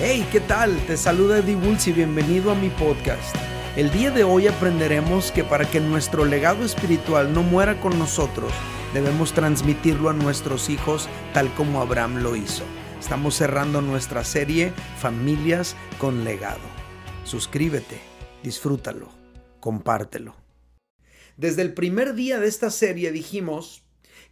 Hey, ¿qué tal? Te saluda Eddie Woods y bienvenido a mi podcast. El día de hoy aprenderemos que para que nuestro legado espiritual no muera con nosotros, debemos transmitirlo a nuestros hijos tal como Abraham lo hizo. Estamos cerrando nuestra serie Familias con legado. Suscríbete, disfrútalo, compártelo. Desde el primer día de esta serie dijimos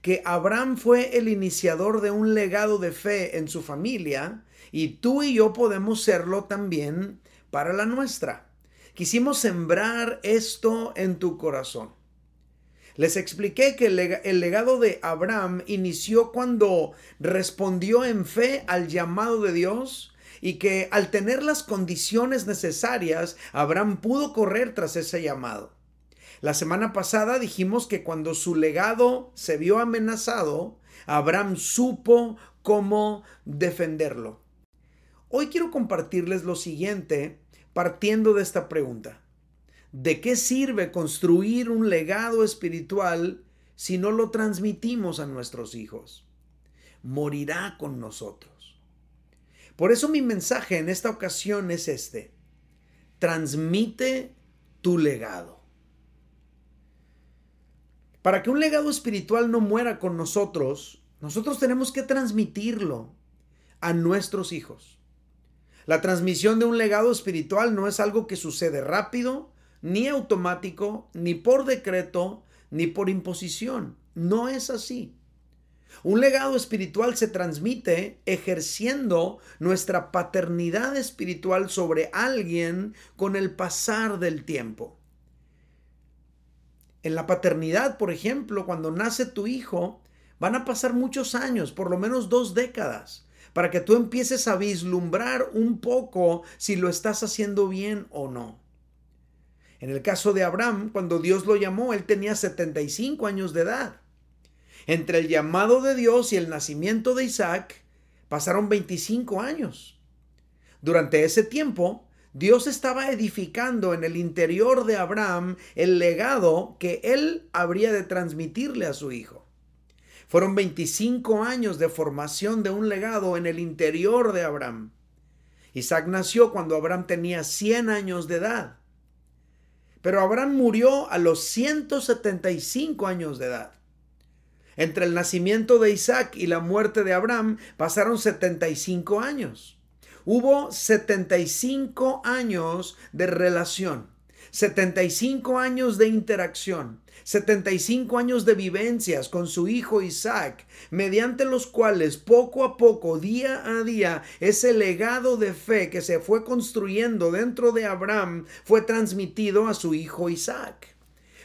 que Abraham fue el iniciador de un legado de fe en su familia y tú y yo podemos serlo también para la nuestra. Quisimos sembrar esto en tu corazón. Les expliqué que el legado de Abraham inició cuando respondió en fe al llamado de Dios y que al tener las condiciones necesarias, Abraham pudo correr tras ese llamado. La semana pasada dijimos que cuando su legado se vio amenazado, Abraham supo cómo defenderlo. Hoy quiero compartirles lo siguiente partiendo de esta pregunta. ¿De qué sirve construir un legado espiritual si no lo transmitimos a nuestros hijos? Morirá con nosotros. Por eso mi mensaje en esta ocasión es este. Transmite tu legado. Para que un legado espiritual no muera con nosotros, nosotros tenemos que transmitirlo a nuestros hijos. La transmisión de un legado espiritual no es algo que sucede rápido, ni automático, ni por decreto, ni por imposición. No es así. Un legado espiritual se transmite ejerciendo nuestra paternidad espiritual sobre alguien con el pasar del tiempo. En la paternidad, por ejemplo, cuando nace tu hijo, van a pasar muchos años, por lo menos dos décadas, para que tú empieces a vislumbrar un poco si lo estás haciendo bien o no. En el caso de Abraham, cuando Dios lo llamó, él tenía 75 años de edad. Entre el llamado de Dios y el nacimiento de Isaac pasaron 25 años. Durante ese tiempo, Dios estaba edificando en el interior de Abraham el legado que él habría de transmitirle a su hijo. Fueron 25 años de formación de un legado en el interior de Abraham. Isaac nació cuando Abraham tenía 100 años de edad. Pero Abraham murió a los 175 años de edad. Entre el nacimiento de Isaac y la muerte de Abraham pasaron 75 años. Hubo 75 años de relación, 75 años de interacción, 75 años de vivencias con su hijo Isaac, mediante los cuales poco a poco, día a día, ese legado de fe que se fue construyendo dentro de Abraham fue transmitido a su hijo Isaac.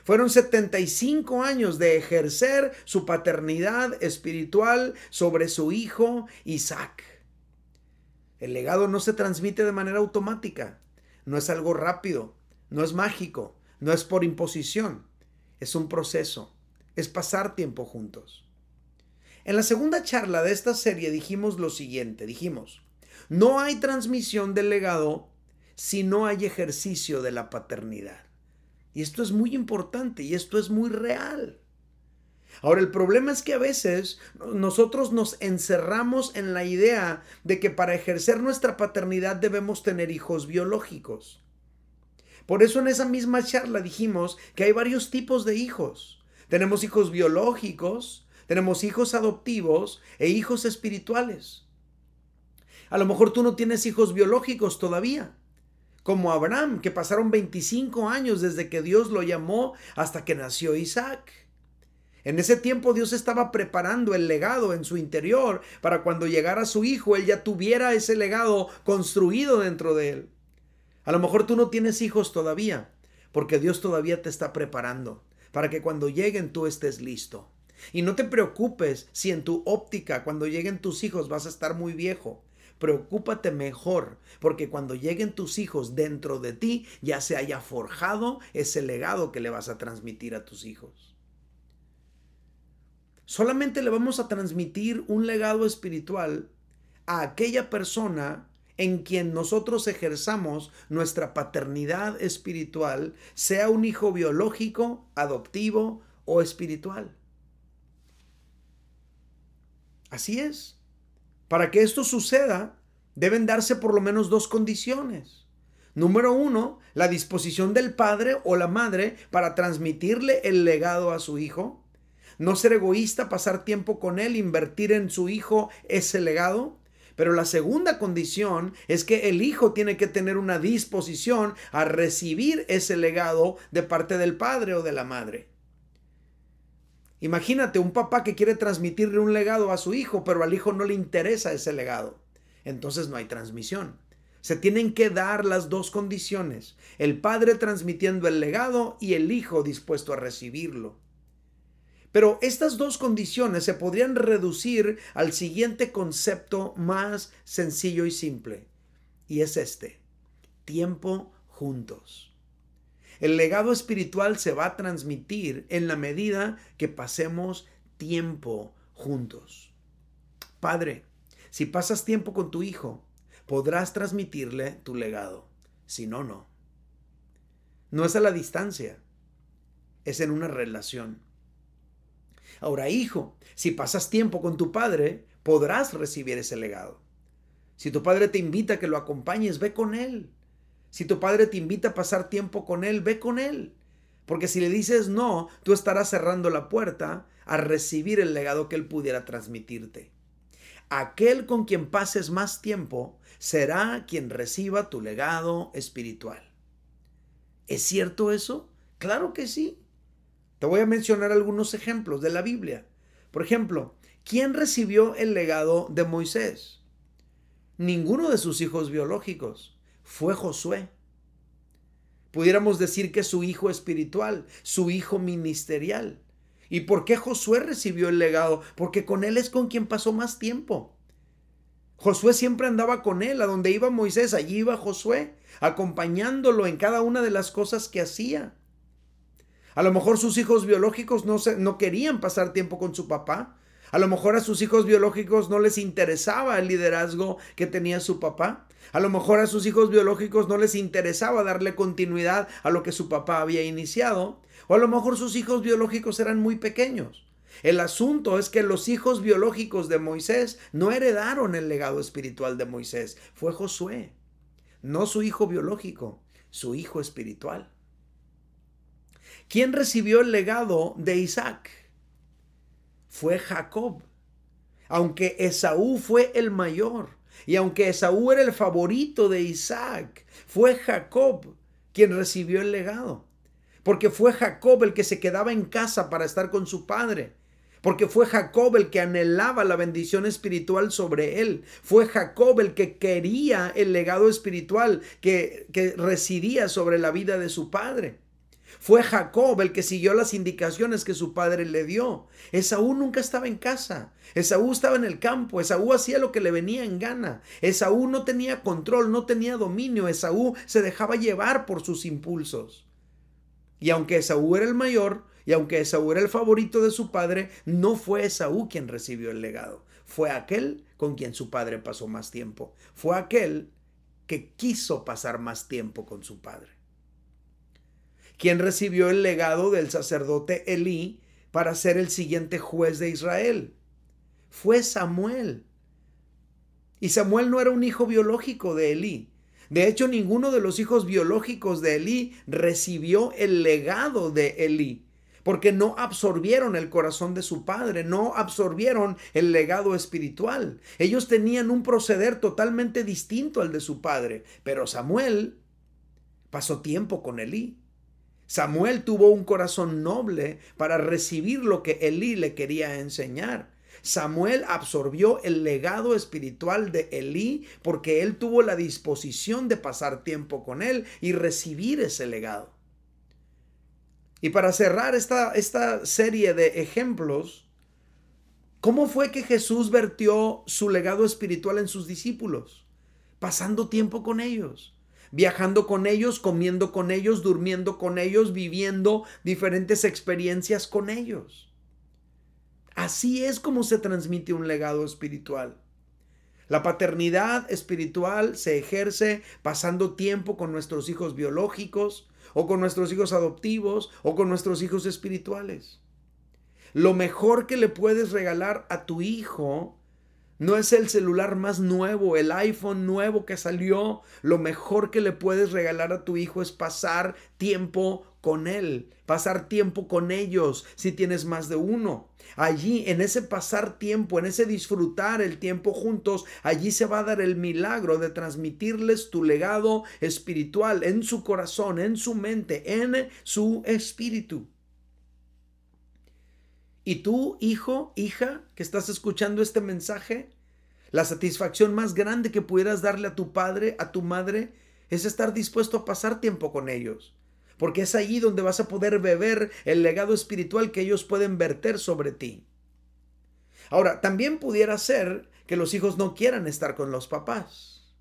Fueron 75 años de ejercer su paternidad espiritual sobre su hijo Isaac. El legado no se transmite de manera automática, no es algo rápido, no es mágico, no es por imposición, es un proceso, es pasar tiempo juntos. En la segunda charla de esta serie dijimos lo siguiente, dijimos, no hay transmisión del legado si no hay ejercicio de la paternidad. Y esto es muy importante y esto es muy real. Ahora, el problema es que a veces nosotros nos encerramos en la idea de que para ejercer nuestra paternidad debemos tener hijos biológicos. Por eso en esa misma charla dijimos que hay varios tipos de hijos. Tenemos hijos biológicos, tenemos hijos adoptivos e hijos espirituales. A lo mejor tú no tienes hijos biológicos todavía, como Abraham, que pasaron 25 años desde que Dios lo llamó hasta que nació Isaac. En ese tiempo Dios estaba preparando el legado en su interior para cuando llegara su hijo, él ya tuviera ese legado construido dentro de él. A lo mejor tú no tienes hijos todavía, porque Dios todavía te está preparando para que cuando lleguen tú estés listo. Y no te preocupes si en tu óptica cuando lleguen tus hijos vas a estar muy viejo. Preocúpate mejor, porque cuando lleguen tus hijos dentro de ti ya se haya forjado ese legado que le vas a transmitir a tus hijos. Solamente le vamos a transmitir un legado espiritual a aquella persona en quien nosotros ejerzamos nuestra paternidad espiritual, sea un hijo biológico, adoptivo o espiritual. Así es. Para que esto suceda, deben darse por lo menos dos condiciones. Número uno, la disposición del padre o la madre para transmitirle el legado a su hijo. No ser egoísta, pasar tiempo con él, invertir en su hijo ese legado. Pero la segunda condición es que el hijo tiene que tener una disposición a recibir ese legado de parte del padre o de la madre. Imagínate un papá que quiere transmitirle un legado a su hijo, pero al hijo no le interesa ese legado. Entonces no hay transmisión. Se tienen que dar las dos condiciones, el padre transmitiendo el legado y el hijo dispuesto a recibirlo. Pero estas dos condiciones se podrían reducir al siguiente concepto más sencillo y simple, y es este, tiempo juntos. El legado espiritual se va a transmitir en la medida que pasemos tiempo juntos. Padre, si pasas tiempo con tu hijo, podrás transmitirle tu legado. Si no, no. No es a la distancia, es en una relación. Ahora, hijo, si pasas tiempo con tu padre, podrás recibir ese legado. Si tu padre te invita a que lo acompañes, ve con él. Si tu padre te invita a pasar tiempo con él, ve con él. Porque si le dices no, tú estarás cerrando la puerta a recibir el legado que él pudiera transmitirte. Aquel con quien pases más tiempo será quien reciba tu legado espiritual. ¿Es cierto eso? Claro que sí. Te voy a mencionar algunos ejemplos de la Biblia. Por ejemplo, ¿quién recibió el legado de Moisés? Ninguno de sus hijos biológicos. Fue Josué. Pudiéramos decir que su hijo espiritual, su hijo ministerial. ¿Y por qué Josué recibió el legado? Porque con él es con quien pasó más tiempo. Josué siempre andaba con él, a donde iba Moisés, allí iba Josué, acompañándolo en cada una de las cosas que hacía. A lo mejor sus hijos biológicos no, querían pasar tiempo con su papá. A lo mejor a sus hijos biológicos no les interesaba el liderazgo que tenía su papá. A lo mejor a sus hijos biológicos no les interesaba darle continuidad a lo que su papá había iniciado. O a lo mejor sus hijos biológicos eran muy pequeños. El asunto es que los hijos biológicos de Moisés no heredaron el legado espiritual de Moisés, fue Josué, no su hijo biológico, su hijo espiritual. ¿Quién recibió el legado de Isaac? Fue Jacob. Aunque Esaú fue el mayor y aunque Esaú era el favorito de Isaac, fue Jacob quien recibió el legado. Porque fue Jacob el que se quedaba en casa para estar con su padre porque fue Jacob el que anhelaba la bendición espiritual sobre él. Fue Jacob el que quería el legado espiritual que, que residía sobre la vida de su padre. Fue Jacob el que siguió las indicaciones que su padre le dio. Esaú nunca estaba en casa. Esaú estaba en el campo. Esaú hacía lo que le venía en gana. Esaú no tenía control, no tenía dominio. Esaú se dejaba llevar por sus impulsos. Y aunque Esaú era el mayor, y aunque Esaú era el favorito de su padre, no fue Esaú quien recibió el legado. Fue aquel con quien su padre pasó más tiempo. Fue aquel que quiso pasar más tiempo con su padre. Quien recibió el legado del sacerdote Elí para ser el siguiente juez de Israel. Fue Samuel. Y Samuel no era un hijo biológico de Elí. De hecho, ninguno de los hijos biológicos de Elí recibió el legado de Elí porque no absorbieron el corazón de su padre, no absorbieron el legado espiritual. Ellos tenían un proceder totalmente distinto al de su padre, pero Samuel pasó tiempo con Elí. Samuel tuvo un corazón noble para recibir lo que Elí le quería enseñar. Samuel absorbió el legado espiritual de Elí porque él tuvo la disposición de pasar tiempo con él y recibir ese legado. Y para cerrar esta, esta serie de ejemplos, ¿cómo fue que Jesús vertió su legado espiritual en sus discípulos? Pasando tiempo con ellos viajando con ellos, comiendo con ellos, durmiendo con ellos, viviendo diferentes experiencias con ellos. Así es como se transmite un legado espiritual. La paternidad espiritual se ejerce pasando tiempo con nuestros hijos biológicos, o con nuestros hijos adoptivos, o con nuestros hijos espirituales. Lo mejor que le puedes regalar a tu hijo No es el celular más nuevo, el iPhone nuevo que salió. Lo mejor que le puedes regalar a tu hijo es pasar tiempo con él, pasar tiempo con ellos si tienes más de uno. Allí, en ese pasar tiempo, en ese disfrutar el tiempo juntos, allí se va a dar el milagro de transmitirles tu legado espiritual en su corazón, en su mente, en su espíritu. Y tú, hijo, hija, que estás escuchando este mensaje, la satisfacción más grande que pudieras darle a tu padre, a tu madre, es estar dispuesto a pasar tiempo con ellos. Porque es allí donde vas a poder beber el legado espiritual que ellos pueden verter sobre ti. Ahora, también pudiera ser que los hijos no quieran estar con los papás,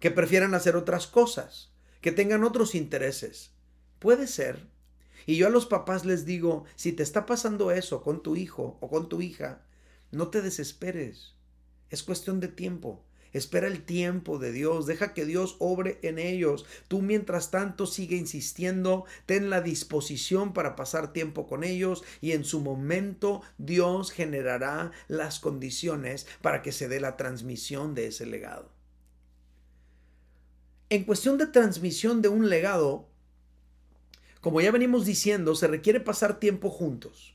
que prefieran hacer otras cosas, que tengan otros intereses. Puede ser. Y yo a los papás les digo, si te está pasando eso con tu hijo o con tu hija, no te desesperes. Es cuestión de tiempo. Espera el tiempo de Dios, deja que Dios obre en ellos. Tú mientras tanto sigue insistiendo, ten la disposición para pasar tiempo con ellos y en su momento Dios generará las condiciones para que se dé la transmisión de ese legado. En cuestión de transmisión de un legado, como ya venimos diciendo, se requiere pasar tiempo juntos.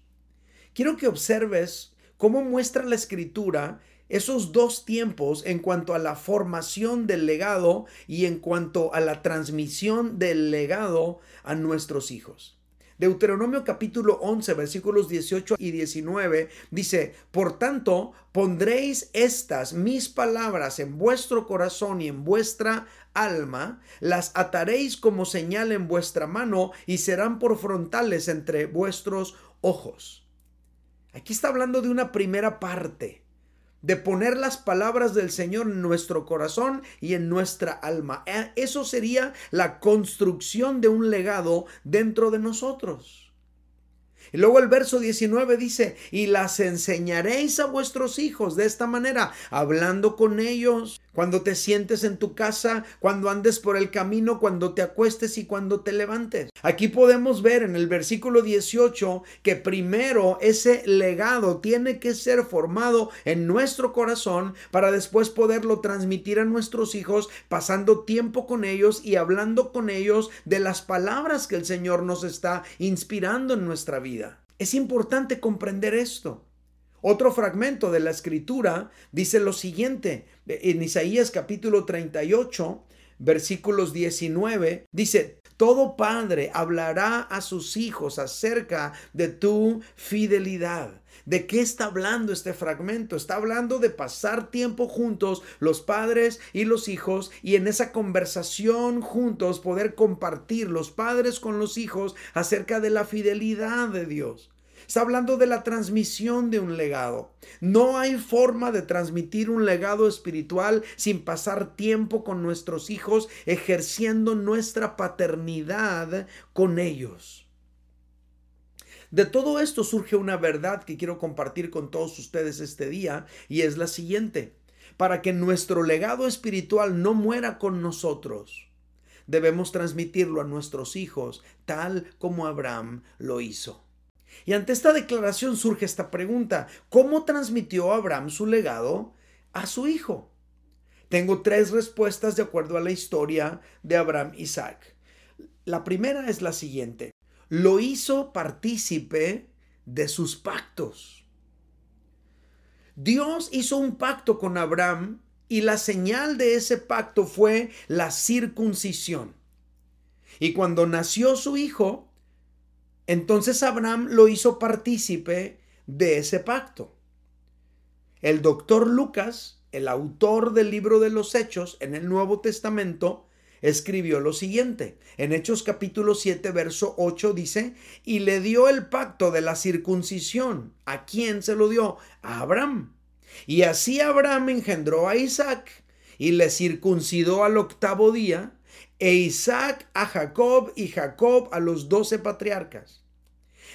Quiero que observes cómo muestra la escritura esos dos tiempos en cuanto a la formación del legado y en cuanto a la transmisión del legado a nuestros hijos. Deuteronomio capítulo 11 versículos 18 y 19 dice, Por tanto, pondréis estas mis palabras en vuestro corazón y en vuestra alma, las ataréis como señal en vuestra mano y serán por frontales entre vuestros ojos. Aquí está hablando de una primera parte de poner las palabras del Señor en nuestro corazón y en nuestra alma. Eh, eso sería la construcción de un legado dentro de nosotros. Y luego el verso 19 dice, y las enseñaréis a vuestros hijos de esta manera, hablando con ellos, cuando te sientes en tu casa, cuando andes por el camino, cuando te acuestes y cuando te levantes. Aquí podemos ver en el versículo 18 que primero ese legado tiene que ser formado en nuestro corazón para después poderlo transmitir a nuestros hijos, pasando tiempo con ellos y hablando con ellos de las palabras que el Señor nos está inspirando en nuestra vida. Es importante comprender esto. Otro fragmento de la escritura dice lo siguiente, en Isaías capítulo 38, versículos 19, dice, todo padre hablará a sus hijos acerca de tu fidelidad. ¿De qué está hablando este fragmento? Está hablando de pasar tiempo juntos, los padres y los hijos, y en esa conversación juntos poder compartir los padres con los hijos acerca de la fidelidad de Dios. Está hablando de la transmisión de un legado. No hay forma de transmitir un legado espiritual sin pasar tiempo con nuestros hijos, ejerciendo nuestra paternidad con ellos. De todo esto surge una verdad que quiero compartir con todos ustedes este día y es la siguiente. Para que nuestro legado espiritual no muera con nosotros, debemos transmitirlo a nuestros hijos tal como Abraham lo hizo. Y ante esta declaración surge esta pregunta, ¿cómo transmitió Abraham su legado a su hijo? Tengo tres respuestas de acuerdo a la historia de Abraham Isaac. La primera es la siguiente, lo hizo partícipe de sus pactos. Dios hizo un pacto con Abraham y la señal de ese pacto fue la circuncisión. Y cuando nació su hijo, entonces Abraham lo hizo partícipe de ese pacto. El doctor Lucas, el autor del libro de los Hechos en el Nuevo Testamento, escribió lo siguiente. En Hechos capítulo 7, verso 8 dice, y le dio el pacto de la circuncisión. ¿A quién se lo dio? A Abraham. Y así Abraham engendró a Isaac y le circuncidó al octavo día e Isaac a Jacob y Jacob a los doce patriarcas.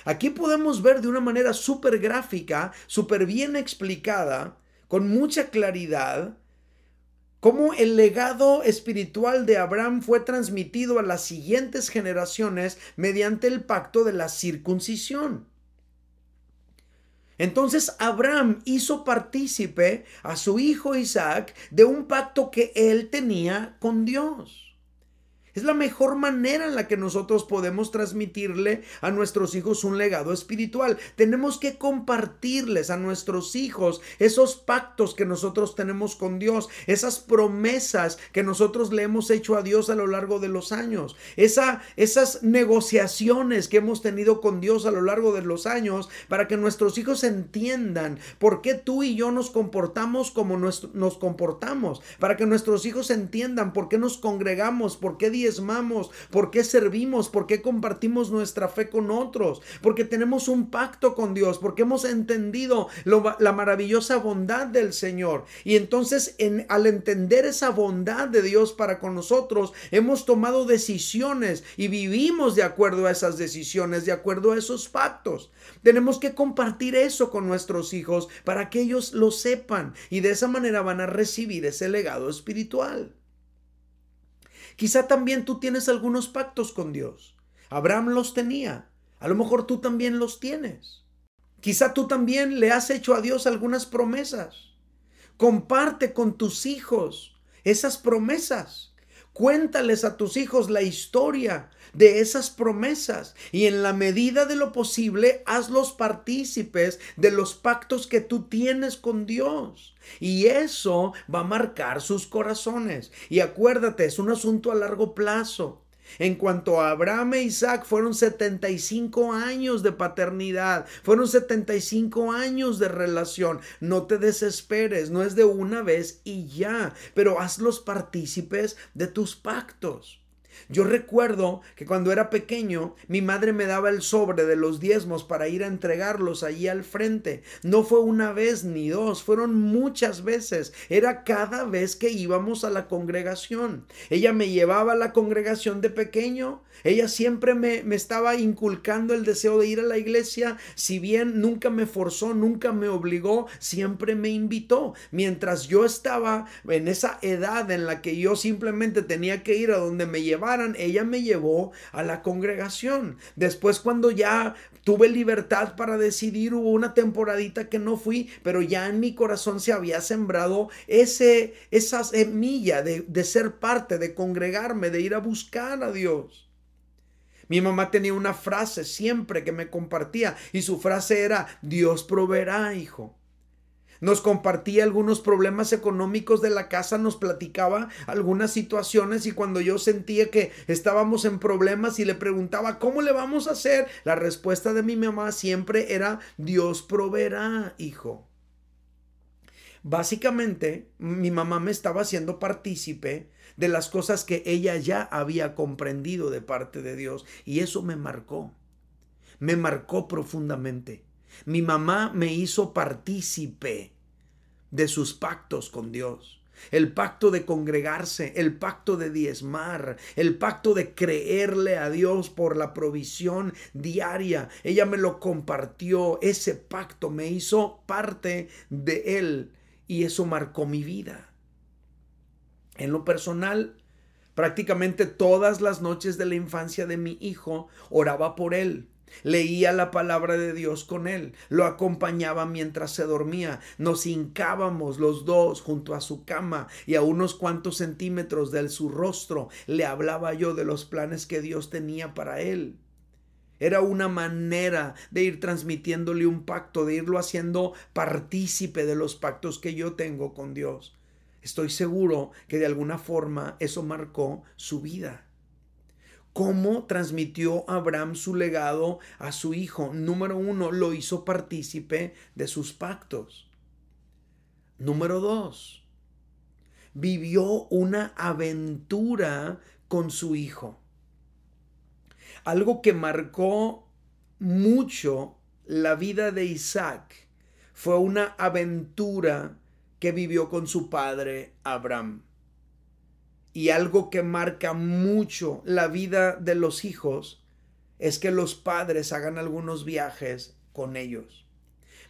Aquí podemos ver de una manera súper gráfica, súper bien explicada, con mucha claridad, cómo el legado espiritual de Abraham fue transmitido a las siguientes generaciones mediante el pacto de la circuncisión. Entonces Abraham hizo partícipe a su hijo Isaac de un pacto que él tenía con Dios. Es la mejor manera en la que nosotros podemos transmitirle a nuestros hijos un legado espiritual. Tenemos que compartirles a nuestros hijos esos pactos que nosotros tenemos con Dios, esas promesas que nosotros le hemos hecho a Dios a lo largo de los años, esa, esas negociaciones que hemos tenido con Dios a lo largo de los años para que nuestros hijos entiendan por qué tú y yo nos comportamos como nos, nos comportamos, para que nuestros hijos entiendan por qué nos congregamos, por qué ¿Por qué servimos? ¿Por qué compartimos nuestra fe con otros? Porque tenemos un pacto con Dios, porque hemos entendido la maravillosa bondad del Señor. Y entonces en, al entender esa bondad de Dios para con nosotros, hemos tomado decisiones y vivimos de acuerdo a esas decisiones, de acuerdo a esos pactos. Tenemos que compartir eso con nuestros hijos para que ellos lo sepan y de esa manera van a recibir ese legado espiritual. Quizá también tú tienes algunos pactos con Dios. Abraham los tenía. A lo mejor tú también los tienes. Quizá tú también le has hecho a Dios algunas promesas. Comparte con tus hijos esas promesas. Cuéntales a tus hijos la historia de esas promesas y en la medida de lo posible hazlos partícipes de los pactos que tú tienes con Dios. Y eso va a marcar sus corazones. Y acuérdate, es un asunto a largo plazo. En cuanto a Abraham e Isaac, fueron 75 años de paternidad, fueron 75 años de relación. No te desesperes, no es de una vez y ya, pero hazlos partícipes de tus pactos. Yo recuerdo que cuando era pequeño, mi madre me daba el sobre de los diezmos para ir a entregarlos allí al frente. No fue una vez ni dos, fueron muchas veces. Era cada vez que íbamos a la congregación. Ella me llevaba a la congregación de pequeño. Ella siempre me, me estaba inculcando el deseo de ir a la iglesia. Si bien nunca me forzó, nunca me obligó, siempre me invitó. Mientras yo estaba en esa edad en la que yo simplemente tenía que ir a donde me llevaba ella me llevó a la congregación. Después cuando ya tuve libertad para decidir, hubo una temporadita que no fui, pero ya en mi corazón se había sembrado ese, esa semilla de, de ser parte, de congregarme, de ir a buscar a Dios. Mi mamá tenía una frase siempre que me compartía y su frase era, Dios proveerá, hijo. Nos compartía algunos problemas económicos de la casa, nos platicaba algunas situaciones y cuando yo sentía que estábamos en problemas y le preguntaba, ¿cómo le vamos a hacer? La respuesta de mi mamá siempre era, Dios proveerá, hijo. Básicamente, mi mamá me estaba haciendo partícipe de las cosas que ella ya había comprendido de parte de Dios y eso me marcó, me marcó profundamente. Mi mamá me hizo partícipe de sus pactos con Dios. El pacto de congregarse, el pacto de diezmar, el pacto de creerle a Dios por la provisión diaria. Ella me lo compartió, ese pacto me hizo parte de él y eso marcó mi vida. En lo personal, prácticamente todas las noches de la infancia de mi hijo oraba por él Leía la palabra de Dios con él, lo acompañaba mientras se dormía, nos hincábamos los dos junto a su cama y a unos cuantos centímetros de su rostro le hablaba yo de los planes que Dios tenía para él. Era una manera de ir transmitiéndole un pacto, de irlo haciendo partícipe de los pactos que yo tengo con Dios. Estoy seguro que de alguna forma eso marcó su vida cómo transmitió Abraham su legado a su hijo. Número uno, lo hizo partícipe de sus pactos. Número dos, vivió una aventura con su hijo. Algo que marcó mucho la vida de Isaac fue una aventura que vivió con su padre Abraham y algo que marca mucho la vida de los hijos es que los padres hagan algunos viajes con ellos.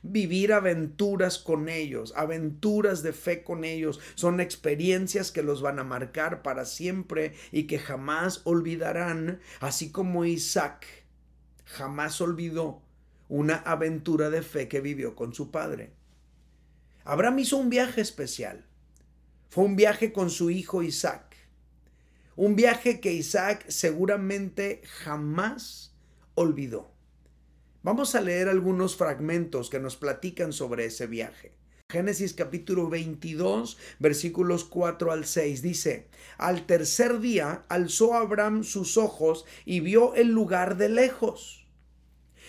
Vivir aventuras con ellos, aventuras de fe con ellos, son experiencias que los van a marcar para siempre y que jamás olvidarán, así como Isaac jamás olvidó una aventura de fe que vivió con su padre. Abraham hizo un viaje especial. Fue un viaje con su hijo Isaac. Un viaje que Isaac seguramente jamás olvidó. Vamos a leer algunos fragmentos que nos platican sobre ese viaje. Génesis capítulo 22, versículos 4 al 6 dice, Al tercer día alzó Abraham sus ojos y vio el lugar de lejos.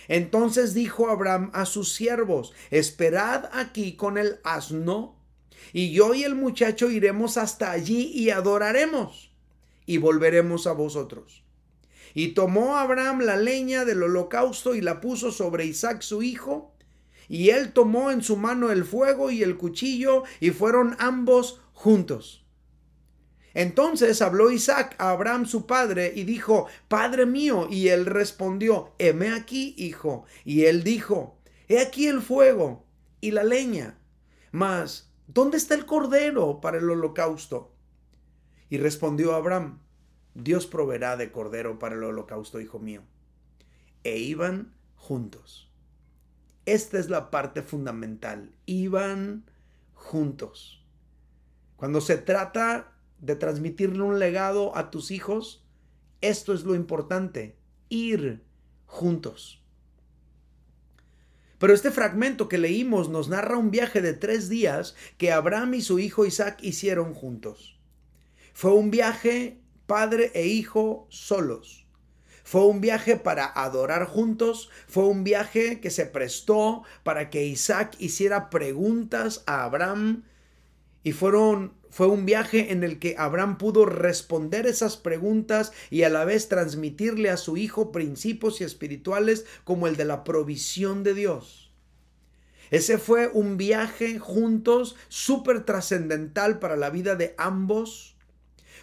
Entonces dijo Abraham a sus siervos, Esperad aquí con el asno, y yo y el muchacho iremos hasta allí y adoraremos, y volveremos a vosotros. Y tomó Abraham la leña del holocausto y la puso sobre Isaac su hijo, y él tomó en su mano el fuego y el cuchillo, y fueron ambos juntos. Entonces habló Isaac a Abraham su padre y dijo, Padre mío, y él respondió, heme aquí, hijo. Y él dijo, he aquí el fuego y la leña, mas, ¿dónde está el cordero para el holocausto? Y respondió Abraham, Dios proveerá de cordero para el holocausto, hijo mío. E iban juntos. Esta es la parte fundamental. Iban juntos. Cuando se trata de transmitirle un legado a tus hijos, esto es lo importante, ir juntos. Pero este fragmento que leímos nos narra un viaje de tres días que Abraham y su hijo Isaac hicieron juntos. Fue un viaje padre e hijo solos. Fue un viaje para adorar juntos, fue un viaje que se prestó para que Isaac hiciera preguntas a Abraham y fueron fue un viaje en el que Abraham pudo responder esas preguntas y a la vez transmitirle a su hijo principios y espirituales como el de la provisión de Dios. Ese fue un viaje juntos súper trascendental para la vida de ambos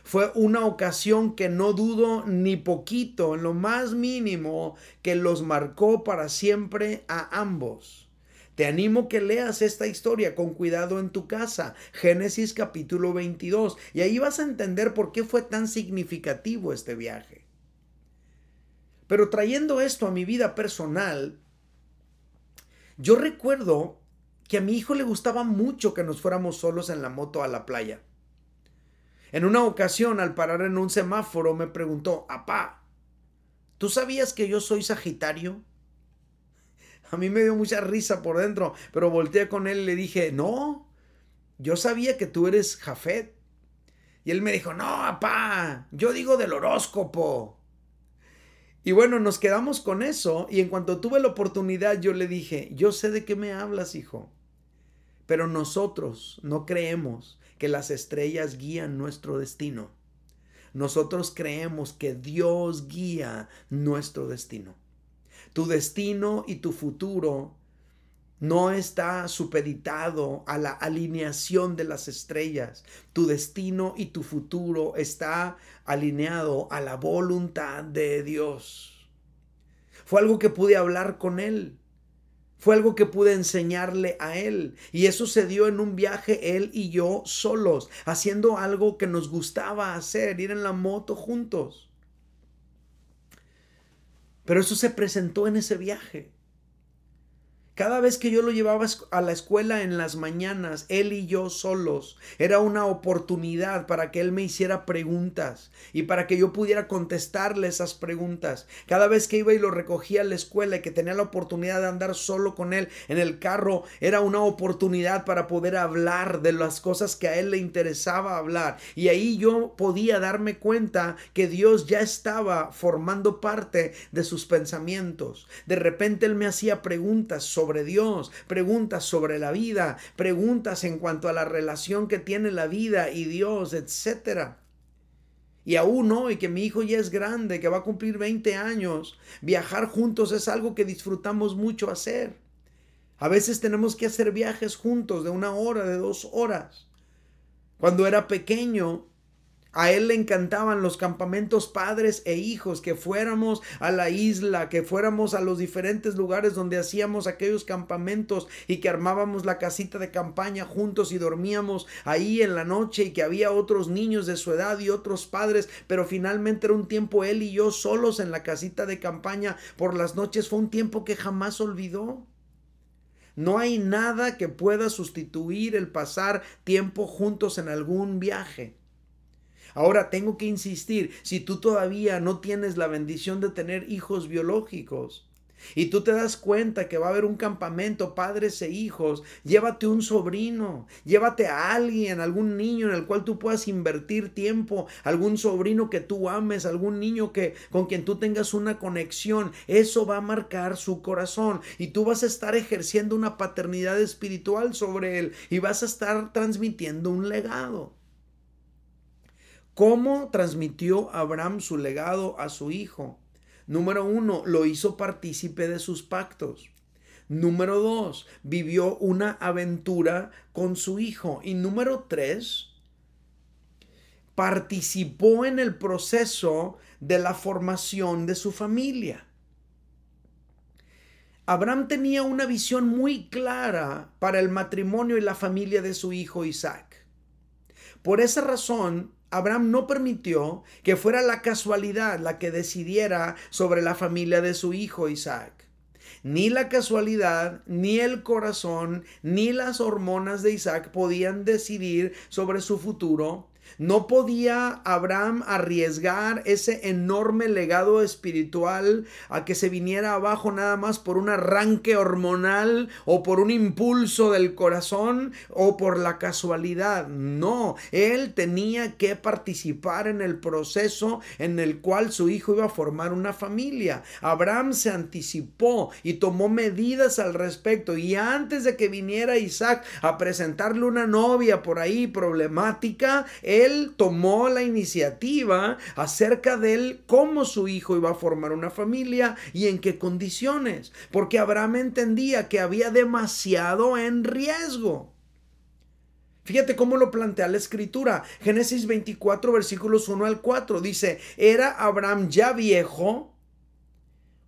fue una ocasión que no dudo ni poquito, en lo más mínimo, que los marcó para siempre a ambos. Te animo que leas esta historia con cuidado en tu casa, Génesis capítulo 22, y ahí vas a entender por qué fue tan significativo este viaje. Pero trayendo esto a mi vida personal, yo recuerdo que a mi hijo le gustaba mucho que nos fuéramos solos en la moto a la playa. En una ocasión, al parar en un semáforo, me preguntó, apá, ¿tú sabías que yo soy Sagitario? A mí me dio mucha risa por dentro, pero volteé con él y le dije, no, yo sabía que tú eres Jafet. Y él me dijo, no, apá, yo digo del horóscopo. Y bueno, nos quedamos con eso y en cuanto tuve la oportunidad yo le dije, yo sé de qué me hablas, hijo, pero nosotros no creemos que las estrellas guían nuestro destino. Nosotros creemos que Dios guía nuestro destino. Tu destino y tu futuro no está supeditado a la alineación de las estrellas. Tu destino y tu futuro está alineado a la voluntad de Dios. Fue algo que pude hablar con él. Fue algo que pude enseñarle a él. Y eso se dio en un viaje él y yo solos, haciendo algo que nos gustaba hacer, ir en la moto juntos. Pero eso se presentó en ese viaje. Cada vez que yo lo llevaba a la escuela en las mañanas, él y yo solos, era una oportunidad para que él me hiciera preguntas y para que yo pudiera contestarle esas preguntas. Cada vez que iba y lo recogía a la escuela y que tenía la oportunidad de andar solo con él en el carro, era una oportunidad para poder hablar de las cosas que a él le interesaba hablar. Y ahí yo podía darme cuenta que Dios ya estaba formando parte de sus pensamientos. De repente él me hacía preguntas sobre sobre Dios, preguntas sobre la vida, preguntas en cuanto a la relación que tiene la vida y Dios, etcétera. Y aún hoy que mi hijo ya es grande, que va a cumplir 20 años, viajar juntos es algo que disfrutamos mucho hacer. A veces tenemos que hacer viajes juntos de una hora, de dos horas. Cuando era pequeño, A él le encantaban los campamentos padres e hijos, que fuéramos a la isla, que fuéramos a los diferentes lugares donde hacíamos aquellos campamentos y que armábamos la casita de campaña juntos y dormíamos ahí en la noche y que había otros niños de su edad y otros padres, pero finalmente era un tiempo él y yo solos en la casita de campaña por las noches. Fue un tiempo que jamás olvidó. No hay nada que pueda sustituir el pasar tiempo juntos en algún viaje. Ahora tengo que insistir, si tú todavía no tienes la bendición de tener hijos biológicos, y tú te das cuenta que va a haber un campamento, padres e hijos, llévate un sobrino, llévate a alguien, algún niño en el cual tú puedas invertir tiempo, algún sobrino que tú ames, algún niño que con quien tú tengas una conexión, eso va a marcar su corazón y tú vas a estar ejerciendo una paternidad espiritual sobre él y vas a estar transmitiendo un legado. ¿Cómo transmitió Abraham su legado a su hijo? Número uno, lo hizo partícipe de sus pactos. Número dos, vivió una aventura con su hijo. Y número tres, participó en el proceso de la formación de su familia. Abraham tenía una visión muy clara para el matrimonio y la familia de su hijo Isaac. Por esa razón, Abraham no permitió que fuera la casualidad la que decidiera sobre la familia de su hijo Isaac. Ni la casualidad, ni el corazón, ni las hormonas de Isaac podían decidir sobre su futuro no podía Abraham arriesgar ese enorme legado espiritual a que se viniera abajo nada más por un arranque hormonal o por un impulso del corazón o por la casualidad. No, él tenía que participar en el proceso en el cual su hijo iba a formar una familia. Abraham se anticipó y tomó medidas al respecto y antes de que viniera Isaac a presentarle una novia por ahí problemática, él tomó la iniciativa acerca de él, cómo su hijo iba a formar una familia y en qué condiciones, porque Abraham entendía que había demasiado en riesgo. Fíjate cómo lo plantea la escritura. Génesis 24, versículos 1 al 4. Dice, era Abraham ya viejo.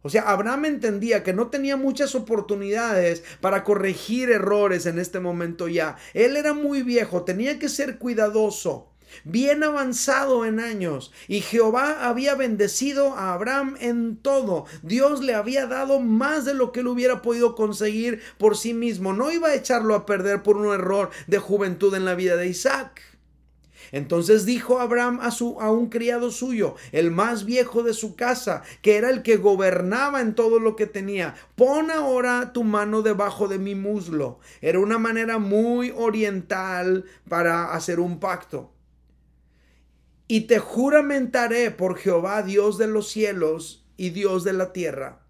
O sea, Abraham entendía que no tenía muchas oportunidades para corregir errores en este momento ya. Él era muy viejo, tenía que ser cuidadoso bien avanzado en años, y Jehová había bendecido a Abraham en todo. Dios le había dado más de lo que él hubiera podido conseguir por sí mismo. No iba a echarlo a perder por un error de juventud en la vida de Isaac. Entonces dijo Abraham a, su, a un criado suyo, el más viejo de su casa, que era el que gobernaba en todo lo que tenía, pon ahora tu mano debajo de mi muslo. Era una manera muy oriental para hacer un pacto. Y te juramentaré por Jehová, Dios de los cielos y Dios de la tierra,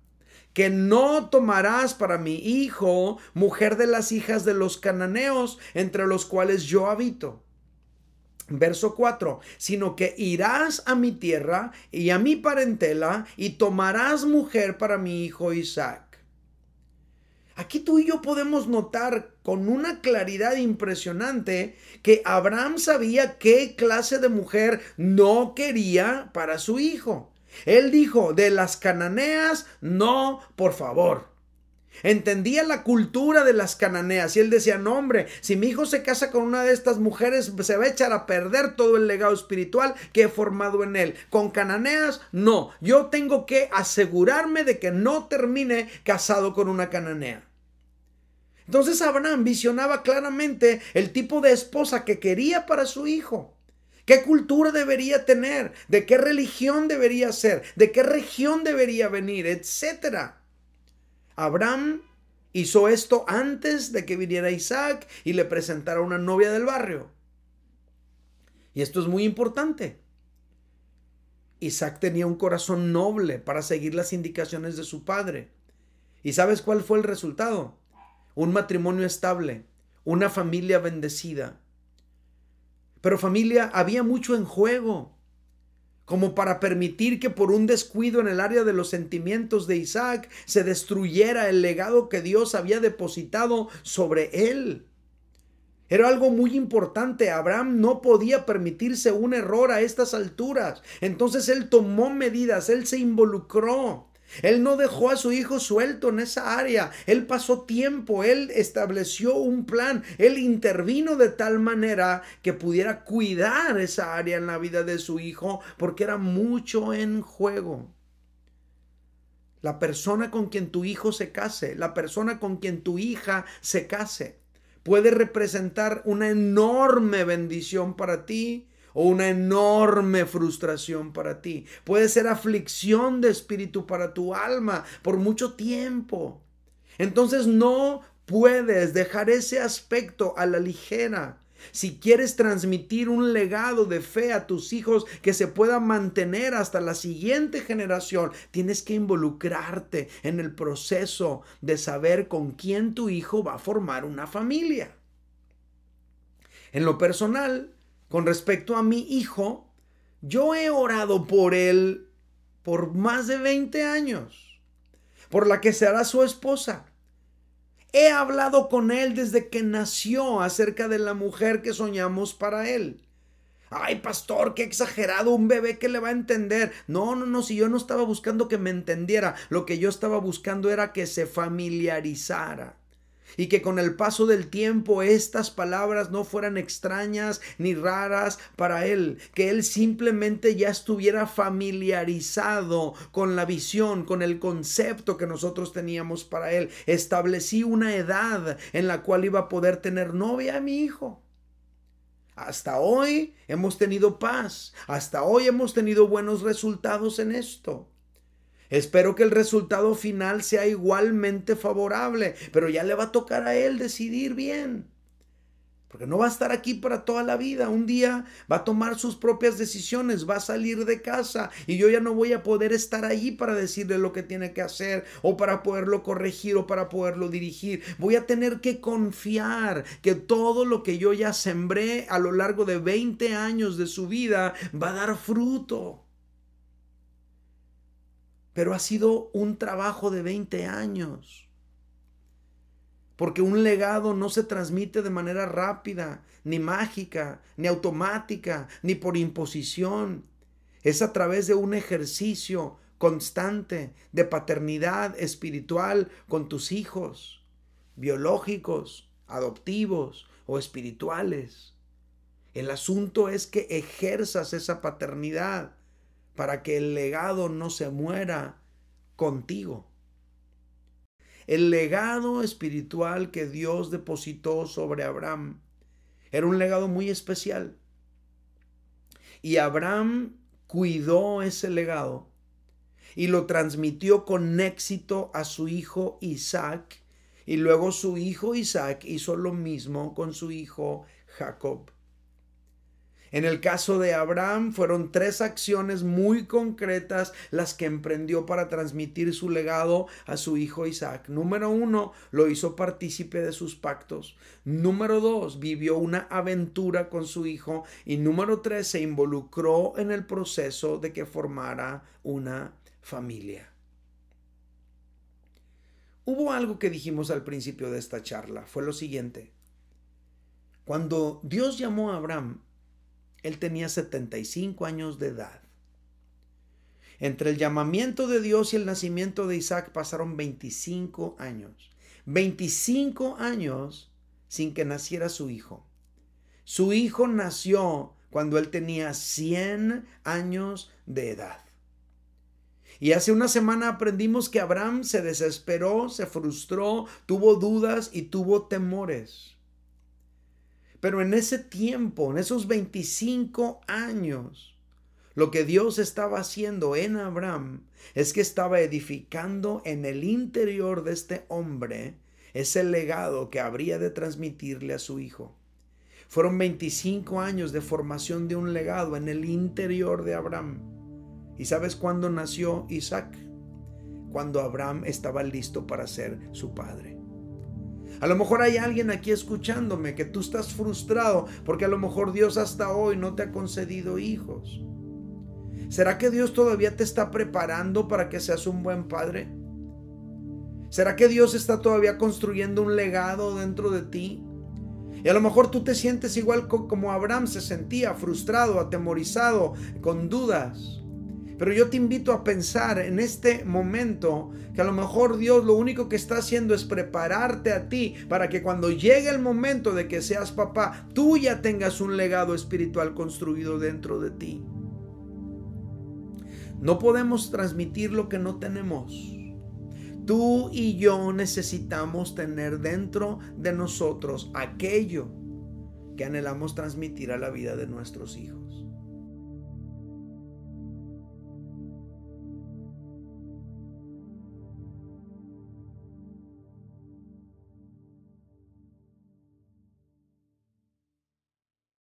que no tomarás para mi hijo mujer de las hijas de los cananeos, entre los cuales yo habito. Verso 4, sino que irás a mi tierra y a mi parentela y tomarás mujer para mi hijo Isaac. Aquí tú y yo podemos notar con una claridad impresionante que Abraham sabía qué clase de mujer no quería para su hijo. Él dijo, de las cananeas, no, por favor. Entendía la cultura de las cananeas y él decía, no hombre, si mi hijo se casa con una de estas mujeres, se va a echar a perder todo el legado espiritual que he formado en él. Con cananeas, no, yo tengo que asegurarme de que no termine casado con una cananea. Entonces Abraham visionaba claramente el tipo de esposa que quería para su hijo. ¿Qué cultura debería tener? ¿De qué religión debería ser? ¿De qué región debería venir? Etcétera. Abraham hizo esto antes de que viniera Isaac y le presentara una novia del barrio. Y esto es muy importante. Isaac tenía un corazón noble para seguir las indicaciones de su padre. ¿Y sabes cuál fue el resultado? Un matrimonio estable, una familia bendecida. Pero familia, había mucho en juego como para permitir que por un descuido en el área de los sentimientos de Isaac se destruyera el legado que Dios había depositado sobre él. Era algo muy importante. Abraham no podía permitirse un error a estas alturas. Entonces él tomó medidas, él se involucró. Él no dejó a su hijo suelto en esa área. Él pasó tiempo, él estableció un plan, él intervino de tal manera que pudiera cuidar esa área en la vida de su hijo porque era mucho en juego. La persona con quien tu hijo se case, la persona con quien tu hija se case puede representar una enorme bendición para ti o una enorme frustración para ti. Puede ser aflicción de espíritu para tu alma por mucho tiempo. Entonces no puedes dejar ese aspecto a la ligera. Si quieres transmitir un legado de fe a tus hijos que se pueda mantener hasta la siguiente generación, tienes que involucrarte en el proceso de saber con quién tu hijo va a formar una familia. En lo personal, con respecto a mi hijo, yo he orado por él por más de 20 años, por la que será su esposa. He hablado con él desde que nació acerca de la mujer que soñamos para él. Ay, pastor, qué exagerado, un bebé que le va a entender. No, no, no, si yo no estaba buscando que me entendiera, lo que yo estaba buscando era que se familiarizara y que con el paso del tiempo estas palabras no fueran extrañas ni raras para él, que él simplemente ya estuviera familiarizado con la visión, con el concepto que nosotros teníamos para él. Establecí una edad en la cual iba a poder tener novia a mi hijo. Hasta hoy hemos tenido paz, hasta hoy hemos tenido buenos resultados en esto. Espero que el resultado final sea igualmente favorable, pero ya le va a tocar a él decidir bien. Porque no va a estar aquí para toda la vida. Un día va a tomar sus propias decisiones, va a salir de casa y yo ya no voy a poder estar allí para decirle lo que tiene que hacer o para poderlo corregir o para poderlo dirigir. Voy a tener que confiar que todo lo que yo ya sembré a lo largo de 20 años de su vida va a dar fruto pero ha sido un trabajo de 20 años. Porque un legado no se transmite de manera rápida, ni mágica, ni automática, ni por imposición. Es a través de un ejercicio constante de paternidad espiritual con tus hijos, biológicos, adoptivos o espirituales. El asunto es que ejerzas esa paternidad para que el legado no se muera contigo. El legado espiritual que Dios depositó sobre Abraham era un legado muy especial. Y Abraham cuidó ese legado y lo transmitió con éxito a su hijo Isaac. Y luego su hijo Isaac hizo lo mismo con su hijo Jacob. En el caso de Abraham fueron tres acciones muy concretas las que emprendió para transmitir su legado a su hijo Isaac. Número uno, lo hizo partícipe de sus pactos. Número dos, vivió una aventura con su hijo. Y número tres, se involucró en el proceso de que formara una familia. Hubo algo que dijimos al principio de esta charla, fue lo siguiente. Cuando Dios llamó a Abraham, él tenía 75 años de edad. Entre el llamamiento de Dios y el nacimiento de Isaac pasaron 25 años. 25 años sin que naciera su hijo. Su hijo nació cuando él tenía 100 años de edad. Y hace una semana aprendimos que Abraham se desesperó, se frustró, tuvo dudas y tuvo temores. Pero en ese tiempo, en esos 25 años, lo que Dios estaba haciendo en Abraham es que estaba edificando en el interior de este hombre ese legado que habría de transmitirle a su hijo. Fueron 25 años de formación de un legado en el interior de Abraham. ¿Y sabes cuándo nació Isaac? Cuando Abraham estaba listo para ser su padre. A lo mejor hay alguien aquí escuchándome que tú estás frustrado porque a lo mejor Dios hasta hoy no te ha concedido hijos. ¿Será que Dios todavía te está preparando para que seas un buen padre? ¿Será que Dios está todavía construyendo un legado dentro de ti? Y a lo mejor tú te sientes igual como Abraham se sentía, frustrado, atemorizado, con dudas. Pero yo te invito a pensar en este momento que a lo mejor Dios lo único que está haciendo es prepararte a ti para que cuando llegue el momento de que seas papá, tú ya tengas un legado espiritual construido dentro de ti. No podemos transmitir lo que no tenemos. Tú y yo necesitamos tener dentro de nosotros aquello que anhelamos transmitir a la vida de nuestros hijos.